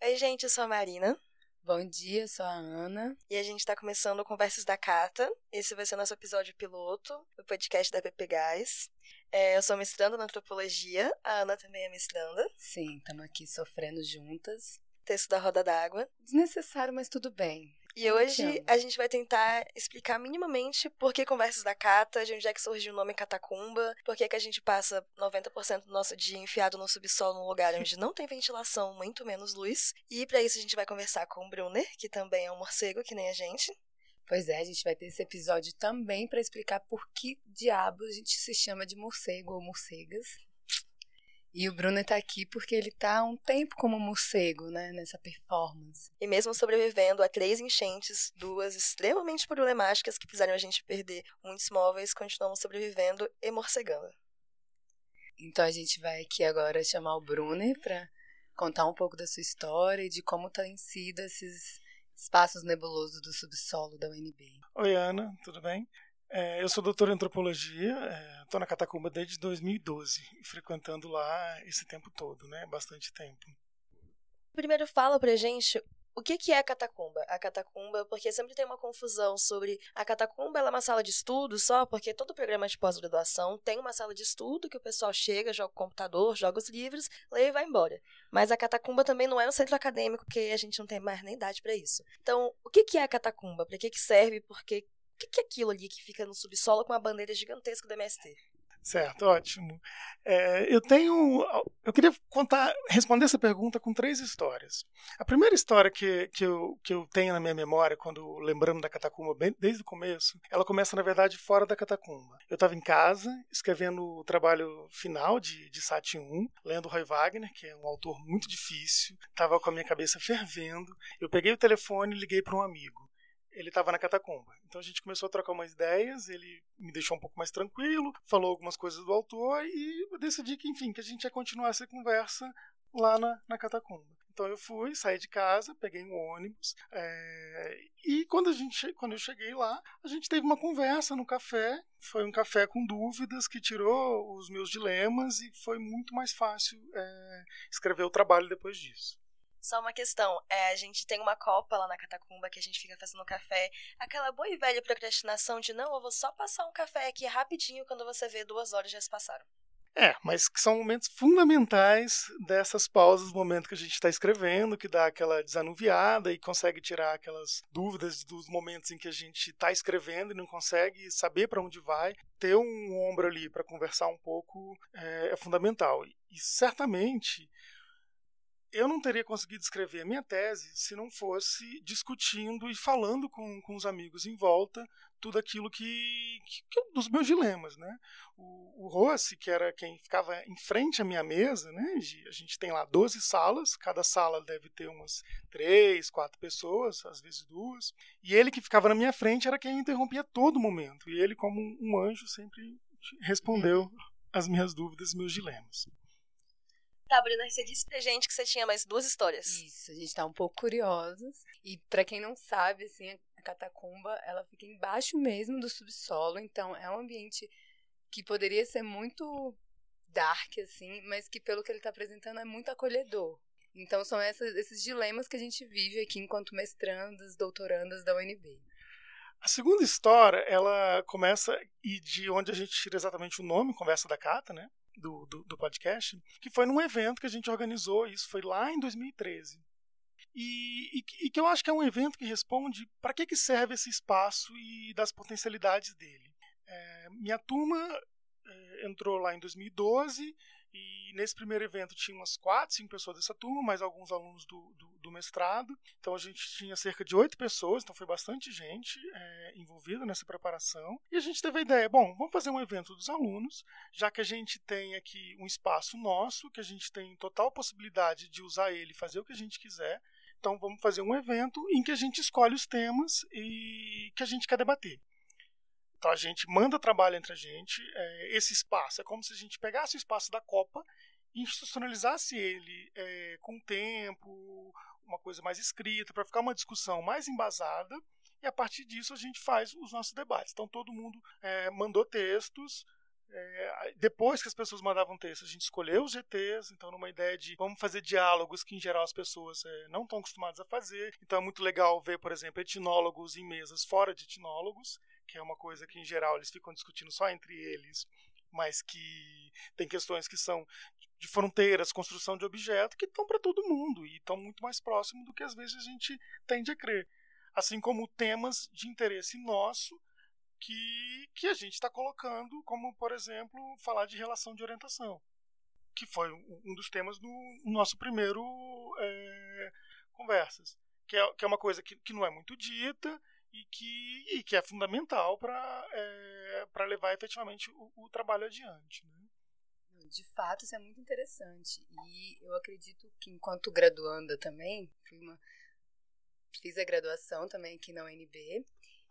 Oi, gente, eu sou a Marina. Bom dia, eu sou a Ana. E a gente está começando Conversas da Cata. Esse vai ser o nosso episódio piloto do podcast da PP Gás. É, eu sou mestranda na antropologia, a Ana também é mestranda. Sim, estamos aqui sofrendo juntas. Texto da Roda d'Água. Desnecessário, mas tudo bem. E hoje a gente vai tentar explicar minimamente por que Conversas da Cata, de onde é que surgiu o nome Catacumba, por que, que a gente passa 90% do nosso dia enfiado no subsolo num lugar onde não tem ventilação, muito menos luz. E para isso a gente vai conversar com o Brunner, que também é um morcego, que nem a gente. Pois é, a gente vai ter esse episódio também para explicar por que diabos a gente se chama de morcego ou morcegas. E o Bruno tá aqui porque ele tá há um tempo como morcego, né, nessa performance. E mesmo sobrevivendo a três enchentes, duas extremamente problemáticas que fizeram a gente perder muitos móveis, continuamos sobrevivendo e morcegando. Então a gente vai aqui agora chamar o Bruno para contar um pouco da sua história e de como têm sido esses espaços nebulosos do subsolo da UNB. Oi, Ana, tudo bem? É, eu sou doutor em antropologia, estou é, na Catacumba desde 2012, frequentando lá esse tempo todo, né? Bastante tempo. Primeiro fala pra gente o que, que é a catacumba? A catacumba, porque sempre tem uma confusão sobre a catacumba ela é uma sala de estudo só, porque todo programa de pós-graduação tem uma sala de estudo que o pessoal chega, joga o computador, joga os livros, lê e vai embora. Mas a catacumba também não é um centro acadêmico, porque a gente não tem mais nem idade para isso. Então, o que, que é a catacumba? Para que, que serve? Porque o que, que é aquilo ali que fica no subsolo com uma bandeira gigantesca do MST? Certo, ótimo. É, eu tenho. Eu queria contar, responder essa pergunta com três histórias. A primeira história que, que, eu, que eu tenho na minha memória, quando lembrando da catacumba bem, desde o começo, ela começa, na verdade, fora da catacumba. Eu estava em casa, escrevendo o trabalho final de, de Sati 1, lendo Roy Wagner, que é um autor muito difícil, estava com a minha cabeça fervendo. Eu peguei o telefone e liguei para um amigo ele estava na catacumba. Então a gente começou a trocar umas ideias, ele me deixou um pouco mais tranquilo, falou algumas coisas do autor e eu decidi que, enfim, que a gente ia continuar essa conversa lá na, na catacumba. Então eu fui, saí de casa, peguei um ônibus é, e quando a gente, quando eu cheguei lá, a gente teve uma conversa no café. Foi um café com dúvidas que tirou os meus dilemas e foi muito mais fácil é, escrever o trabalho depois disso. Só uma questão, é, a gente tem uma copa lá na catacumba que a gente fica fazendo café. Aquela boa e velha procrastinação de não, eu vou só passar um café aqui rapidinho quando você vê duas horas já se passaram. É, mas que são momentos fundamentais dessas pausas, momento que a gente está escrevendo, que dá aquela desanuviada e consegue tirar aquelas dúvidas dos momentos em que a gente está escrevendo e não consegue saber para onde vai. Ter um ombro ali para conversar um pouco é, é fundamental. E certamente eu não teria conseguido escrever a minha tese se não fosse discutindo e falando com, com os amigos em volta tudo aquilo que, que, que dos meus dilemas, né? O, o Rossi, que era quem ficava em frente à minha mesa, né? A gente tem lá 12 salas, cada sala deve ter umas três, quatro pessoas, às vezes duas, e ele que ficava na minha frente era quem interrompia todo momento, e ele como um anjo sempre respondeu as minhas dúvidas, meus dilemas. Tá, Bruna, você disse pra gente que você tinha mais duas histórias. Isso, a gente tá um pouco curiosos. E para quem não sabe, assim, a catacumba, ela fica embaixo mesmo do subsolo, então é um ambiente que poderia ser muito dark, assim, mas que pelo que ele tá apresentando é muito acolhedor. Então são essas, esses dilemas que a gente vive aqui enquanto mestrandas, doutorandas da UNB. A segunda história, ela começa, e de onde a gente tira exatamente o nome, Conversa da Cata, né? Do, do, do podcast, que foi num evento que a gente organizou, isso foi lá em 2013. E, e, e, que eu acho que é um evento que responde para que, que serve esse espaço e das potencialidades dele. É, minha turma é, entrou lá em 2012 e nesse primeiro evento tinha umas quatro, cinco pessoas dessa turma, mais alguns alunos do, do, do mestrado. Então a gente tinha cerca de oito pessoas, então foi bastante gente é, envolvida nessa preparação. E a gente teve a ideia: bom, vamos fazer um evento dos alunos, já que a gente tem aqui um espaço nosso, que a gente tem total possibilidade de usar ele fazer o que a gente quiser. Então vamos fazer um evento em que a gente escolhe os temas e que a gente quer debater. Então a gente manda trabalho entre a gente. É, esse espaço é como se a gente pegasse o espaço da Copa e institucionalizasse ele é, com tempo, uma coisa mais escrita, para ficar uma discussão mais embasada. E a partir disso a gente faz os nossos debates. Então todo mundo é, mandou textos, É, depois que as pessoas mandavam texto, a gente escolheu os GTs, então numa ideia de vamos fazer diálogos que em geral as pessoas é, não estão acostumadas a fazer. Então é muito legal ver, por exemplo, etnólogos em mesas fora de etnólogos, que é uma coisa que em geral eles ficam discutindo só entre eles, mas que tem questões que são de fronteiras, construção de objeto, que estão para todo mundo e estão muito mais próximo do que às vezes a gente tende a crer. Assim como temas de interesse nosso que, que a gente está colocando, como, por exemplo, falar de relação de orientação, que foi um dos temas do nosso primeiro é, Conversas, que é, que é uma coisa que, que não é muito dita e que, e que é fundamental para é, levar efetivamente o, o trabalho adiante. Né? De fato, isso é muito interessante. E eu acredito que, enquanto graduanda também, uma, fiz a graduação também aqui na UNB,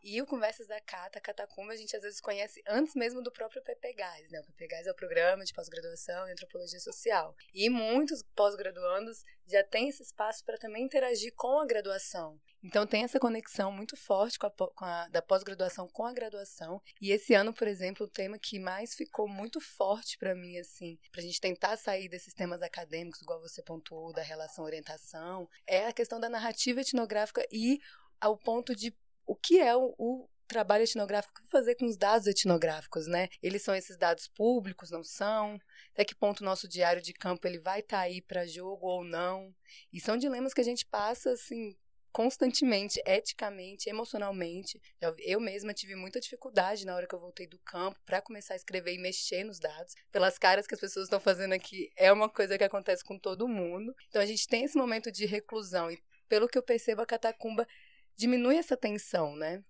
e o Conversas da Cata, Catacumba, a gente às vezes conhece antes mesmo do próprio PPGás, né? O PPGás é o programa de pós-graduação em antropologia social. E muitos pós-graduandos já têm esse espaço para também interagir com a graduação. Então tem essa conexão muito forte com a, com a da pós-graduação com a graduação. E esse ano, por exemplo, o tema que mais ficou muito forte para mim, assim, para a gente tentar sair desses temas acadêmicos, igual você pontuou, da relação orientação, é a questão da narrativa etnográfica e ao ponto de o que é o, o trabalho etnográfico, o que fazer com os dados etnográficos, né? Eles são esses dados públicos, não são? Até que ponto o nosso diário de campo ele vai estar tá aí para jogo ou não? E são dilemas que a gente passa assim constantemente, eticamente, emocionalmente. Eu mesma tive muita dificuldade na hora que eu voltei do campo para começar a escrever e mexer nos dados. Pelas caras que as pessoas estão fazendo aqui, é uma coisa que acontece com todo mundo. Então a gente tem esse momento de reclusão e pelo que eu percebo a catacumba diminui essa tensão, né?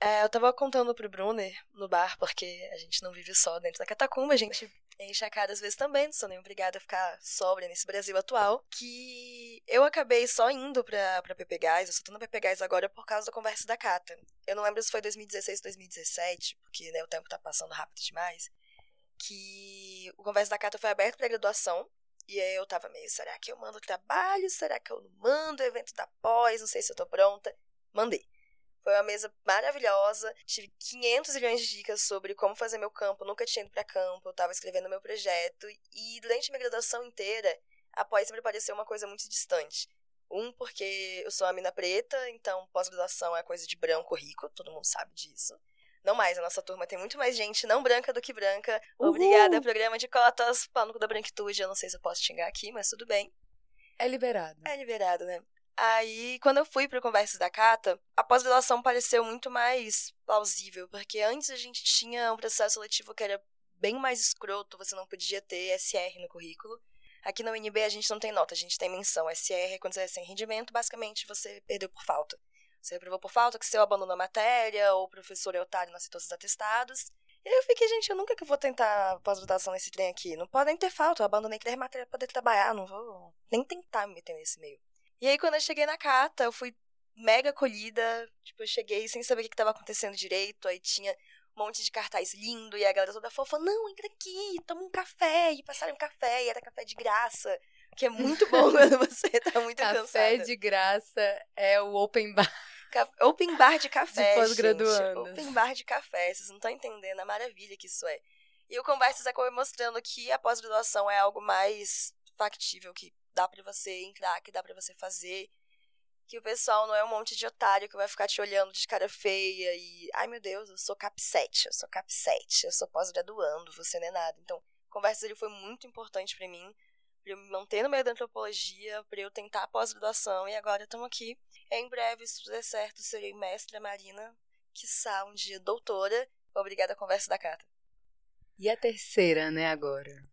É, eu tava contando pro Brunner no bar, porque a gente não vive só dentro da catacumba, a gente enche a cara às vezes também, não sou nem obrigada a ficar sóbria nesse Brasil atual, que eu acabei só indo pra, pra PP Gás, eu só tô na PP Gás agora por causa da conversa da Cata. Eu não lembro se foi 2016, 2017, porque né, o tempo tá passando rápido demais, que o Conversa da Cata foi aberto pra graduação, e aí eu tava meio, será que eu mando trabalho? Será que eu não mando? Evento da pós, não sei se eu tô pronta. Mandei. Foi uma mesa maravilhosa. Tive 500 milhões de dicas sobre como fazer meu campo. Nunca tinha ido para campo. Eu tava escrevendo meu projeto. E durante minha graduação inteira, a pós sempre pareceu uma coisa muito distante. Um, porque eu sou uma mina preta, então pós-graduação é coisa de branco rico, todo mundo sabe disso. Não mais, a nossa turma tem muito mais gente não branca do que branca. Uhul. Obrigada, programa de cotas, pânico da branquitude. Eu não sei se eu posso xingar aqui, mas tudo bem. É liberado. É liberado, né? Aí, quando eu fui para Conversas da Cata, a pós-graduação pareceu muito mais plausível, porque antes a gente tinha um processo seletivo que era bem mais escroto, você não podia ter SR no currículo. Aqui na UNB a gente não tem nota, a gente tem menção. SR é quando você é sem rendimento, basicamente você perdeu por falta. Você reprovou por falta, que seu abandonou a matéria, ou o professor é otário, não aceitou os atestados. E aí eu fiquei, gente, eu nunca que vou tentar pós-graduação nesse trem aqui. Não podem ter falta, eu abandonei três matérias pra poder trabalhar, não vou nem tentar me meter nesse meio. E aí, quando eu cheguei na cata, eu fui mega acolhida. Tipo, eu cheguei sem saber o que estava acontecendo direito. Aí tinha um monte de cartaz lindo. E a galera toda fofa: Não, entra aqui, toma um café. E passaram um café. E era café de graça. Que é muito bom quando você tá muito café cansada. Café de graça é o open bar. Open bar de café, de pós-graduando. Open bar de café. Vocês não estão entendendo a maravilha que isso é. E o Conversas acabou mostrando que a pós-graduação é algo mais factível, que dá para você entrar, que dá para você fazer. Que o pessoal não é um monte de otário que vai ficar te olhando de cara feia e. Ai meu Deus, eu sou cap 7, eu sou cap 7, eu sou pós-graduando, você não é nada. Então, a conversa dele foi muito importante para mim, para eu me manter no meio da antropologia, para eu tentar a pós-graduação e agora estamos aqui. Em breve, se tudo der certo, serei mestra marina, quiçá um dia doutora. Obrigada, conversa da carta. E a terceira, né, agora?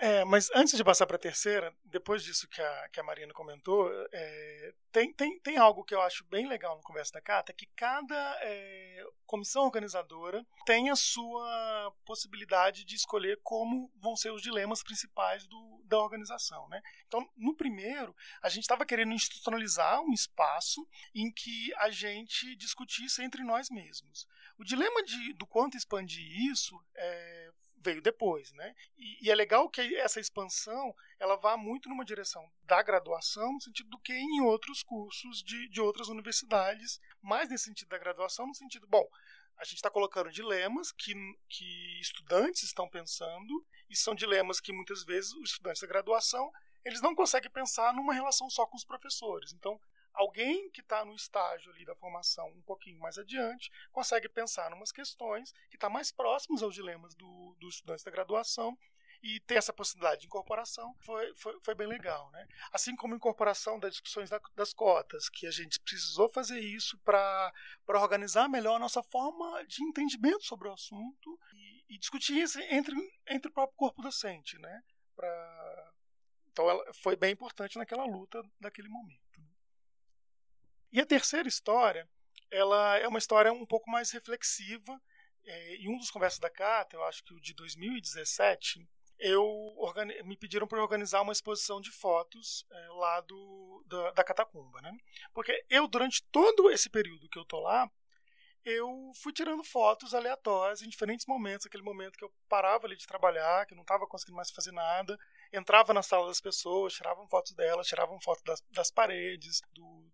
É, mas antes de passar para a terceira, depois disso que a, que a Marina comentou, é, tem, tem, tem algo que eu acho bem legal no Conversa da Carta, que cada é, comissão organizadora tem a sua possibilidade de escolher como vão ser os dilemas principais do, da organização. Né? Então, no primeiro, a gente estava querendo institucionalizar um espaço em que a gente discutisse entre nós mesmos. O dilema de, do quanto expandir isso é, veio depois, né? E, e, é legal que essa expansão ela vá muito numa direção da graduação, no sentido do que em outros cursos de, de outras universidades, mais nesse sentido da graduação, no sentido, bom, A gente está colocando dilemas que, que estudantes estão pensando, e são dilemas que muitas vezes os estudantes da graduação eles não conseguem pensar numa relação só com os professores. Então, alguém que está no estágio ali da formação um pouquinho mais adiante consegue pensar em umas questões que estão tá mais próximas aos dilemas do, dos estudantes da graduação e ter essa possibilidade de incorporação foi, foi, foi bem legal. Né? Assim como a incorporação das discussões da, das cotas, que a gente precisou fazer isso para organizar melhor a nossa forma de entendimento sobre o assunto e, e discutir isso entre, entre o próprio corpo docente. Né? Pra, então, ela foi bem importante naquela luta daquele momento. E a terceira história, ela é uma história um pouco mais reflexiva. É, em um dos conversas da Cata, eu acho que o de 2017, eu me pediram para organizar uma exposição de fotos é, lá do, da, da Catacumba, né? Porque eu, durante todo esse período que eu tô lá, eu fui tirando fotos aleatórias em diferentes momentos, aquele momento que eu parava ali de trabalhar, que eu não estava conseguindo mais fazer nada, entrava na sala das pessoas, tiravam fotos delas, tiravam fotos das, das paredes, do,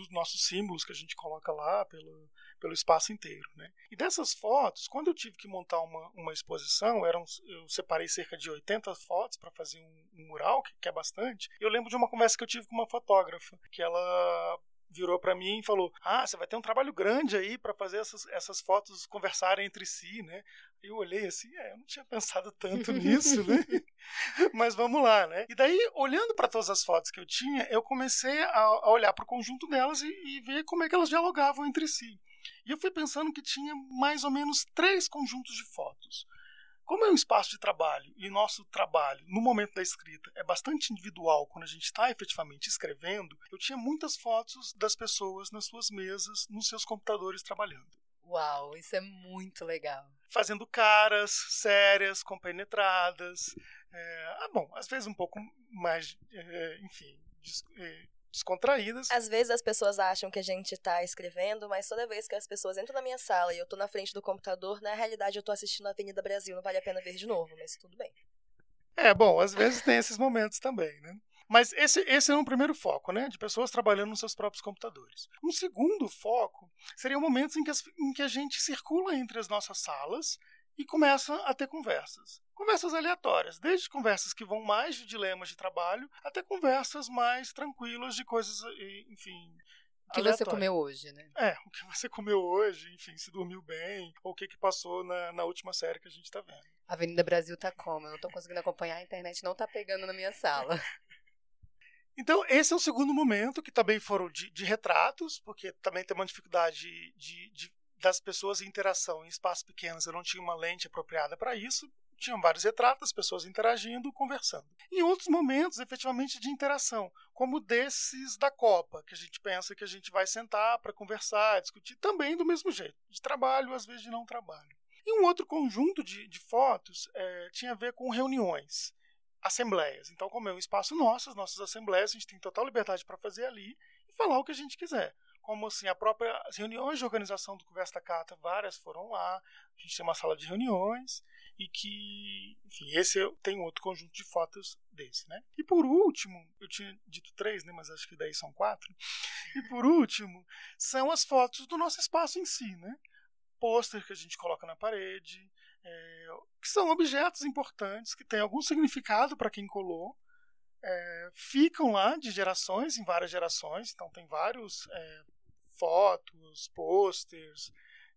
dos nossos símbolos que a gente coloca lá pelo, pelo espaço inteiro. Né? E dessas fotos, quando eu tive que montar uma, uma exposição, eram, eu separei cerca de 80 fotos para fazer um, um mural, que, que é bastante. Eu lembro de uma conversa que eu tive com uma fotógrafa, que ela virou para mim e falou: Ah, você vai ter um trabalho grande aí para fazer essas, essas fotos conversarem entre si, né? Eu olhei assim, é, eu não tinha pensado tanto nisso, né? Mas vamos lá, né? E daí, olhando para todas as fotos que eu tinha, eu comecei a, a olhar para o conjunto delas e, e ver como é que elas dialogavam entre si. E eu fui pensando que tinha mais ou menos três conjuntos de fotos. Como é um espaço de trabalho e nosso trabalho, no momento da escrita, é bastante individual quando a gente está efetivamente escrevendo, eu tinha muitas fotos das pessoas nas suas mesas, nos seus computadores trabalhando. Uau, isso é muito legal. Fazendo caras sérias, compenetradas. É, ah, bom, às vezes um pouco mais, é, enfim, é, descontraídas. Às vezes as pessoas acham que a gente tá escrevendo, mas toda vez que as pessoas entram na minha sala e eu tô na frente do computador, na realidade eu tô assistindo a Avenida Brasil, não vale a pena ver de novo, mas tudo bem. É, bom, às vezes tem esses momentos também, né? Mas esse, esse é um primeiro foco, né? De pessoas trabalhando nos seus próprios computadores. Um segundo foco seria momentos em que, as, em que a gente circula entre as nossas salas e começa a ter conversas. Conversas aleatórias, desde conversas que vão mais de dilemas de trabalho até conversas mais tranquilas de coisas, enfim. O que você comeu hoje, né? É, o que você comeu hoje, enfim, se dormiu bem, ou o que, que passou na, na última série que a gente tá vendo. A Avenida Brasil tá como? Eu não tô conseguindo acompanhar, a internet não tá pegando na minha sala. Então, esse é o segundo momento, que também foram de, de retratos, porque também tem uma dificuldade de, de, das pessoas em interação em espaços pequenos, eu não tinha uma lente apropriada para isso. Tinham vários retratos, as pessoas interagindo, conversando. Em outros momentos, efetivamente, de interação, como desses da Copa, que a gente pensa que a gente vai sentar para conversar, discutir, também do mesmo jeito, de trabalho, às vezes de não trabalho. E um outro conjunto de, de fotos é, tinha a ver com reuniões, assembleias. Então, como é um espaço nosso, as nossas assembleias, a gente tem total liberdade para fazer ali e falar o que a gente quiser como assim, a própria as reuniões de organização do Conversa da Carta, várias foram lá, a gente tem uma sala de reuniões, e que, enfim, esse tem outro conjunto de fotos desse, né? E por último, eu tinha dito três, né, mas acho que daí são quatro, e por último, são as fotos do nosso espaço em si, né? Pôster que a gente coloca na parede, é, que são objetos importantes, que têm algum significado para quem colou, é, ficam lá de gerações em várias gerações, então tem vários é, fotos, posters,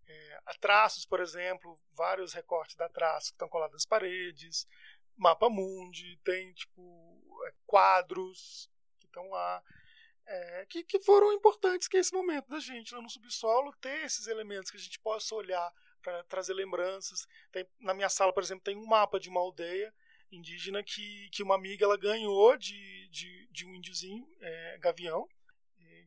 é, traços, por exemplo, vários recortes da traço que estão colados nas paredes, mapa mundi, tem tipo é, quadros que estão lá. É, que, que foram importantes que é esse momento da gente lá no subsolo ter esses elementos que a gente possa olhar para trazer lembranças. Tem, na minha sala, por exemplo, tem um mapa de uma aldeia indígena que, que uma amiga ela ganhou de, de, de um índiozinho, é, gavião,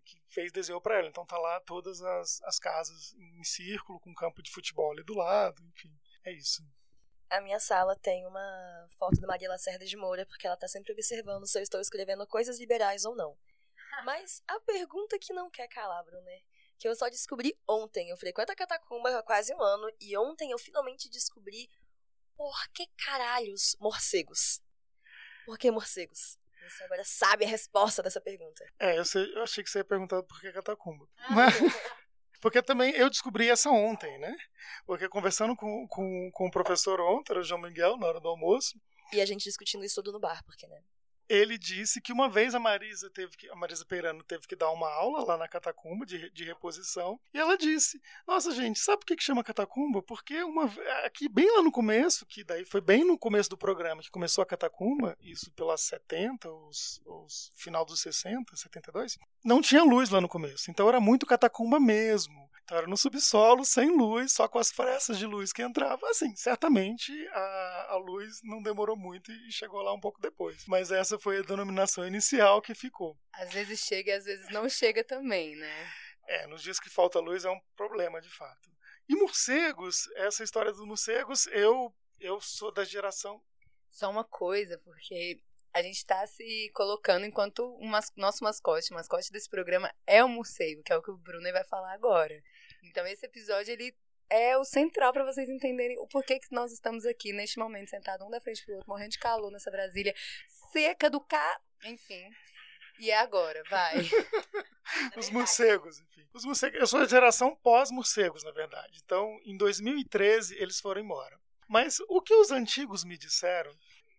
que fez desenho para ela. Então tá lá todas as, as casas em círculo, com um campo de futebol ali do lado, enfim, é isso. A minha sala tem uma foto da Maria Lacerda de Moura, porque ela tá sempre observando se eu estou escrevendo coisas liberais ou não. Mas a pergunta que não quer calar, Bruno, que eu só descobri ontem. Eu frequento a catacumba há quase um ano e ontem eu finalmente descobri por que caralhos morcegos? Por que morcegos? Você agora sabe a resposta dessa pergunta. É, eu, sei, eu achei que você ia perguntar por que catacumba. Ah, Mas... Porque também eu descobri essa ontem, né? Porque conversando com, com, com o professor ontem, o João Miguel, na hora do almoço. E a gente discutindo isso tudo no bar, porque, né? Ele disse que uma vez a Marisa teve que, a Marisa Peirano teve que dar uma aula lá na catacumba de, de reposição e ela disse: Nossa, gente, sabe por que, que chama catacumba? Porque uma aqui bem lá no começo, que daí foi bem no começo do programa que começou a catacumba, isso pelas 70, os, os final dos 60, 72, não tinha luz lá no começo, então era muito catacumba mesmo. Então era no subsolo, sem luz, só com as frestas de luz que entravam. Assim, certamente a, a luz não demorou muito e chegou lá um pouco depois. Mas essa foi a denominação inicial que ficou. Às vezes chega e às vezes não chega também, né? É, nos dias que falta luz é um problema, de fato. E morcegos, essa história dos morcegos, eu, eu sou da geração. Só uma coisa, porque a gente está se colocando enquanto o mas, nosso mascote, o mascote desse programa é o morcego, que é o que o Bruno vai falar agora. Então esse episódio ele é o central para vocês entenderem o porquê que nós estamos aqui neste momento sentados um da frente pro outro, morrendo de calor nessa Brasília seca do cá, enfim. E é agora, vai. Os morcegos, enfim. Os morcegos, eu sou da geração pós-morcegos, na verdade. Então, em 2013 eles foram embora. Mas o que os antigos me disseram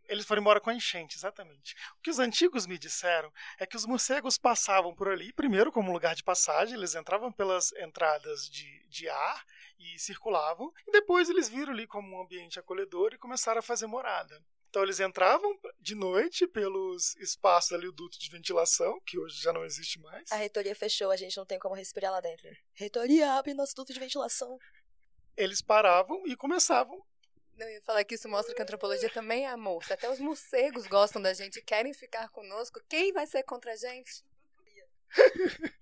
eles foram embora com a enchente, exatamente. O que os antigos me disseram é que os morcegos passavam por ali, primeiro como lugar de passagem, eles entravam pelas entradas de, de ar e circulavam, e depois eles viram ali como um ambiente acolhedor e começaram a fazer morada. Então eles entravam de noite pelos espaços ali, o duto de ventilação, que hoje já não existe mais. A reitoria fechou, a gente não tem como respirar lá dentro. Reitoria, abre nosso duto de ventilação. Eles paravam e começavam não, eu ia falar que isso mostra que a antropologia também é amor. Se até os morcegos gostam da gente querem ficar conosco, quem vai ser contra a gente?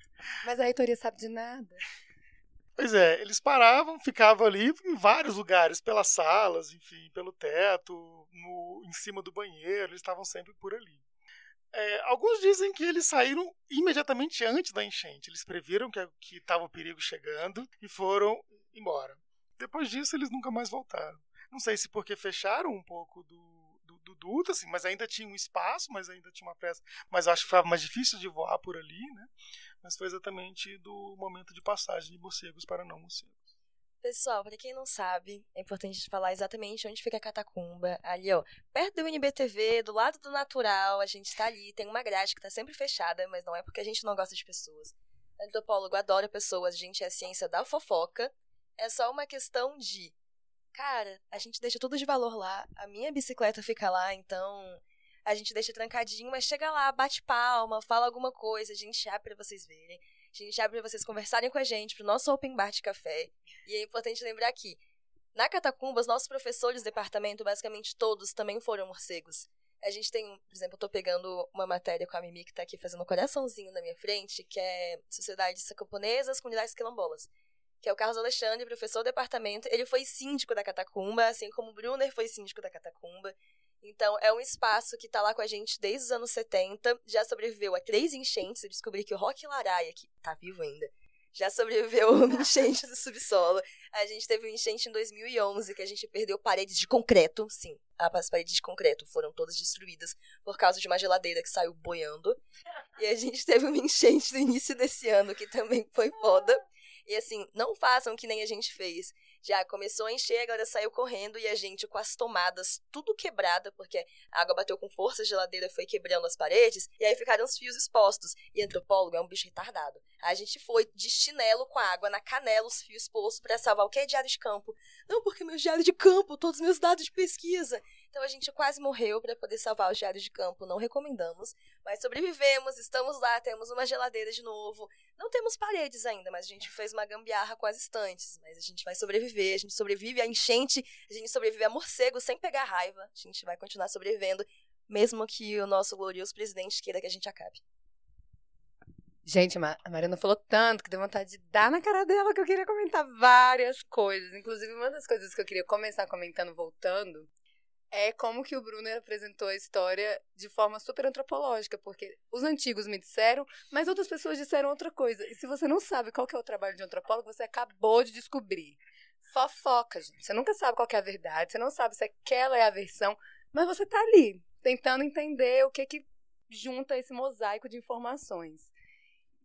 Mas a reitoria sabe de nada. Pois é, eles paravam, ficavam ali em vários lugares, pelas salas, enfim, pelo teto, no, em cima do banheiro, eles estavam sempre por ali. É, alguns dizem que eles saíram imediatamente antes da enchente. Eles previram que estava o perigo chegando e foram embora. Depois disso, eles nunca mais voltaram. Não sei se porque fecharam um pouco do, do, do duto, assim, mas ainda tinha um espaço, mas ainda tinha uma peça. Mas acho que ficava mais difícil de voar por ali, né? Mas foi exatamente do momento de passagem de morcegos para não morcegos. Pessoal, para quem não sabe, é importante falar exatamente onde fica a catacumba. Ali, ó, perto do UNBTV, do lado do natural, a gente está ali, tem uma grade que está sempre fechada, mas não é porque a gente não gosta de pessoas. Antropólogo adora pessoas, a gente é a ciência da fofoca. É só uma questão de cara, a gente deixa tudo de valor lá, a minha bicicleta fica lá, então a gente deixa trancadinho, mas chega lá, bate palma, fala alguma coisa, a gente abre pra vocês verem, a gente abre pra vocês conversarem com a gente, pro nosso open bar de café. E é importante lembrar que na Catacumba, os nossos professores do departamento, basicamente todos, também foram morcegos. A gente tem, por exemplo, eu tô pegando uma matéria com a Mimi que tá aqui fazendo um coraçãozinho na minha frente, que é Sociedades Camponesas, Comunidades Quilombolas que é o Carlos Alexandre, professor do departamento. Ele foi síndico da Catacumba, assim como o Brunner foi síndico da Catacumba. Então, é um espaço que está lá com a gente desde os anos 70, já sobreviveu a três enchentes. Eu descobri que o Rock Laraia, que está vivo ainda, já sobreviveu a uma enchente do subsolo. A gente teve uma enchente em 2011, que a gente perdeu paredes de concreto. Sim, as paredes de concreto foram todas destruídas por causa de uma geladeira que saiu boiando. E a gente teve uma enchente no início desse ano, que também foi foda. E assim, não façam que nem a gente fez. Já começou a encher, agora saiu correndo e a gente com as tomadas tudo quebrada, porque a água bateu com força, a geladeira foi quebrando as paredes, e aí ficaram os fios expostos. E antropólogo é um bicho retardado. A gente foi de chinelo com a água na canela, os fios expostos para salvar o que é diário de campo. Não, porque meu diário de campo, todos os meus dados de pesquisa. Então a gente quase morreu para poder salvar os diários de campo, não recomendamos. Mas sobrevivemos, estamos lá, temos uma geladeira de novo. Não temos paredes ainda, mas a gente fez uma gambiarra com as estantes. Mas a gente vai sobreviver, a gente sobrevive a enchente, a gente sobrevive a morcego sem pegar raiva. A gente vai continuar sobrevivendo, mesmo que o nosso glorioso presidente queira que a gente acabe. Gente, a Mariana falou tanto que deu vontade de dar na cara dela que eu queria comentar várias coisas. Inclusive, uma das coisas que eu queria começar comentando voltando é como que o Brunner apresentou a história de forma super antropológica, porque os antigos me disseram, mas outras pessoas disseram outra coisa. E se você não sabe qual que é o trabalho de antropólogo, você acabou de descobrir. Fofoca, gente. Você nunca sabe qual é a verdade, você não sabe se aquela é a versão, mas você tá ali, tentando entender o que que junta esse mosaico de informações.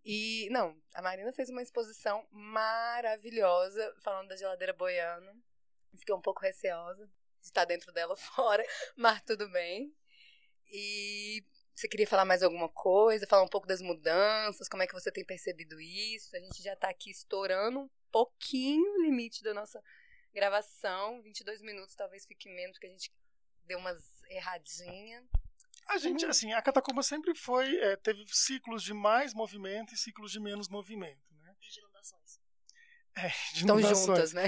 E, não, a Marina fez uma exposição maravilhosa falando da geladeira boiana. Fiquei um pouco receosa de estar dentro dela fora, mas tudo bem. E você queria falar mais alguma coisa? Falar um pouco das mudanças? Como é que você tem percebido isso? A gente já está aqui estourando um pouquinho o limite da nossa gravação. 22 minutos talvez fique menos, porque a gente deu umas erradinhas. A gente, uhum. assim, a catacumba sempre foi, é, teve ciclos de mais movimento e ciclos de menos movimento. É, Estão juntas, né?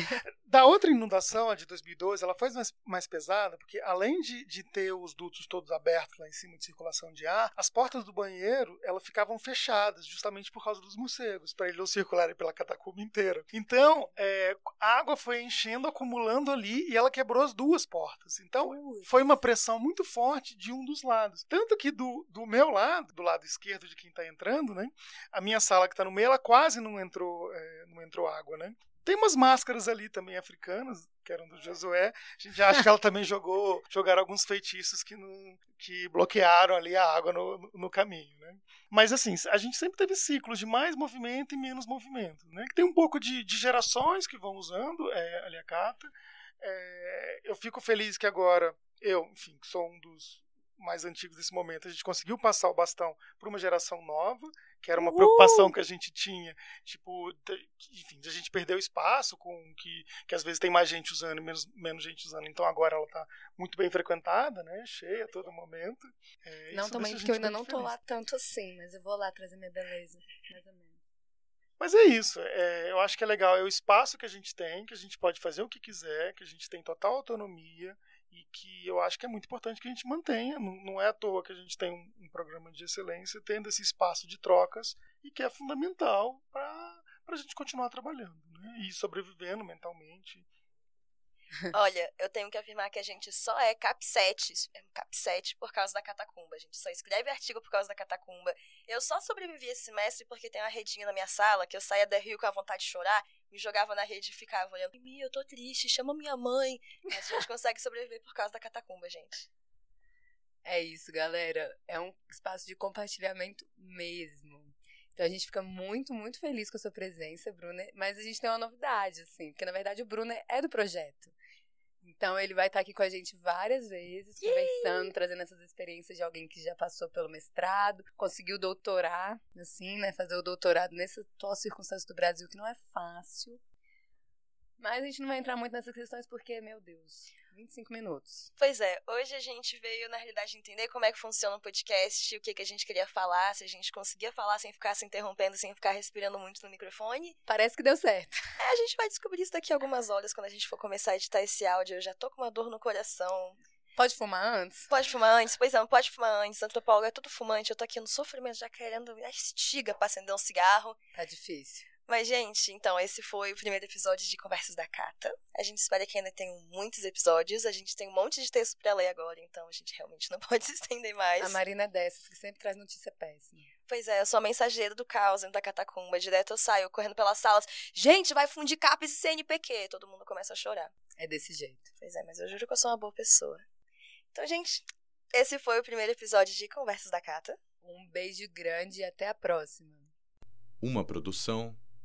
Da outra inundação, a de 2012, ela foi mais, mais pesada, porque além de, de ter os dutos todos abertos lá em cima de circulação de ar, as portas do banheiro elas ficavam fechadas, justamente por causa dos morcegos, para eles não circularem pela catacumba inteira. Então, é, a água foi enchendo, acumulando ali, e ela quebrou as duas portas. Então, foi uma pressão muito forte de um dos lados. Tanto que do, do meu lado, do lado esquerdo de quem está entrando, né, a minha sala que está no meio, ela quase não entrou, é, não entrou água, né? Tem umas máscaras ali também africanas, que eram do Josué. A gente acha que ela também jogou, jogaram alguns feitiços que, não, que bloquearam ali a água no, no, caminho, né? Mas assim, a gente sempre teve ciclos de mais movimento e menos movimento, né? Tem um pouco de, de gerações que vão usando é, ali a cata. É, eu fico feliz que agora eu, enfim, sou um dos mais antigos desse momento, a gente conseguiu passar o bastão para uma geração nova, que era uma preocupação que a gente tinha, tipo, de, enfim, de a gente perder o espaço, com que, que às vezes tem mais gente usando e menos, menos gente usando, então agora ela está muito bem frequentada, né, cheia a todo momento. É, não, também, porque eu ainda não estou lá tanto assim, mas eu vou lá trazer minha beleza, mais ou menos. Mas é isso, é, eu acho que é legal, é o espaço que a gente tem, que a gente pode fazer o que quiser, que a gente tem total autonomia, e que eu acho que é muito importante que a gente mantenha. Não, é à toa que a gente tem um, um, programa de excelência tendo esse espaço de trocas e que é fundamental para a gente continuar trabalhando né? e sobrevivendo mentalmente. Olha, eu tenho que afirmar que a gente só é CAP7, é CAP7 por causa da catacumba. A gente só escreve artigo por causa da catacumba. Eu só sobrevivi esse semestre porque tem uma redinha na minha sala que eu saía da Rio com a vontade de chorar me jogava na rede e ficava olhando. Mimi, eu tô triste, chama minha mãe. Mas a gente consegue sobreviver por causa da catacumba, gente. É isso, galera. É um espaço de compartilhamento mesmo. Então a gente fica muito, muito feliz com a sua presença, Bruna. Mas a gente tem uma novidade, assim, porque na verdade o Bruno é do projeto. Então ele vai estar aqui com a gente várias vezes, conversando, trazendo essas experiências de alguém que já passou pelo mestrado, conseguiu doutorar, assim, né? Fazer o doutorado nessa atual circunstância do Brasil, que não é fácil. Mas a gente não vai entrar muito nessas questões porque, meu Deus, 25 minutos. Pois é, hoje a gente veio, na realidade, entender como é que funciona o podcast, o que, que a gente queria falar, se a gente conseguia falar sem ficar se interrompendo, sem ficar respirando muito no microfone. Parece que deu certo. É, a gente vai descobrir isso daqui a algumas horas, quando a gente for começar a editar esse áudio. Eu já tô com uma dor no coração. Pode fumar antes? Pode fumar antes, pois é, pode fumar antes. Antropólogo é tudo fumante. Eu tô aqui no sofrimento, já querendo a estiga pra acender um cigarro. Tá difícil. Mas, gente, então, esse foi o primeiro episódio de Conversas da Cata. A gente espera que ainda tenham muitos episódios. A gente tem um monte de texto para ler agora, então a gente realmente não pode se estender mais. A Marina é dessas, que sempre traz notícia péssima. Pois é, eu sou a mensageira do caos dentro da catacumba. Direto eu saio correndo pelas salas. Gente, vai fundir CAPES e CNPq. Todo mundo começa a chorar. É desse jeito. Pois é, mas eu juro que eu sou uma boa pessoa. Então, gente, esse foi o primeiro episódio de Conversas da Cata. Um beijo grande e até a próxima. Uma produção